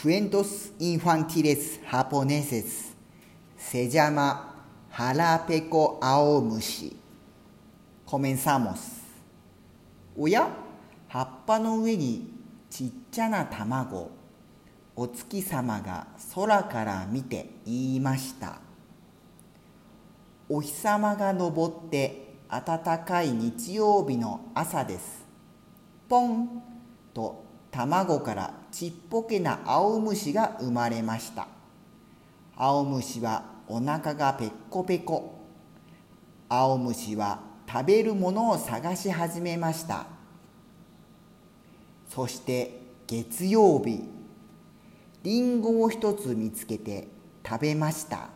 クエントス・インファンキレス・ハポネセスセジャマ・ハラペコ・アオムシコメンサモスおや葉っぱの上にちっちゃな卵お月様が空から見て言いましたお日様が昇って暖かい日曜日の朝ですポンと卵からちっぽけな青虫が生まれました。青虫はお腹がペッコペコ。青虫は食べるものを探し始めました。そして月曜日りんごを一つ見つけて食べました。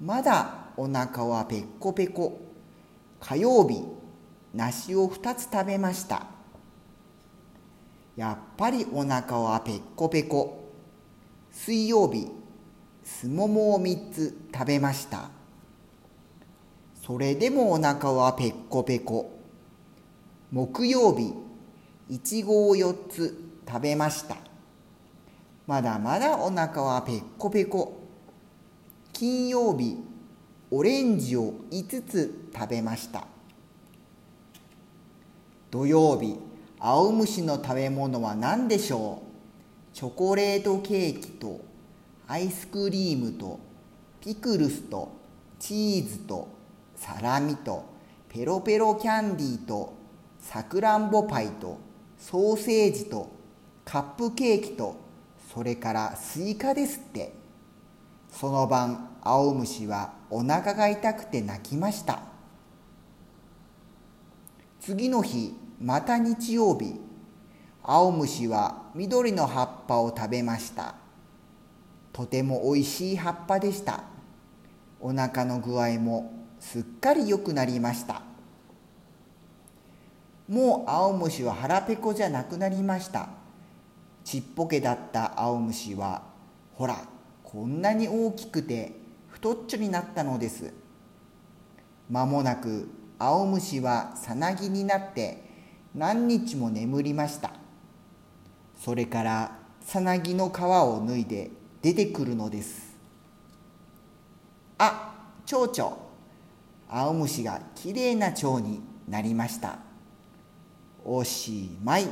まだお腹はペッコペコ。火曜日梨を2つ食べました。やっぱりお腹はペッコペコ。水曜日、すももを3つ食べました。それでもお腹はペッコペコ。木曜日、いちごを4つ食べました。まだまだお腹はペッコペコ。金曜日、オレンジを5つ食べました。土曜日、青虫の食べ物は何でしょう？チョコレートケーキとアイスクリームとピクルスとチーズとサラミとペロペロキャンディーとさくらんぼパイとソーセージとカップケーキとそれからスイカですって。その晩青虫はお腹が痛くて泣きました。次の日また日曜日青虫は緑の葉っぱを食べました。とてもおいしい葉っぱでした。お腹の具合もすっかり良くなりました。もう青虫は腹ペコじゃなくなりました。ちっぽけだった青虫はほらこんなに大きくて太っちょになったのです。間もなく青虫はさなぎになって何日も眠りました。それからさなぎの皮を脱いで出てくるのです。あ蝶々。青虫がきれいな蝶になりました。おしまい。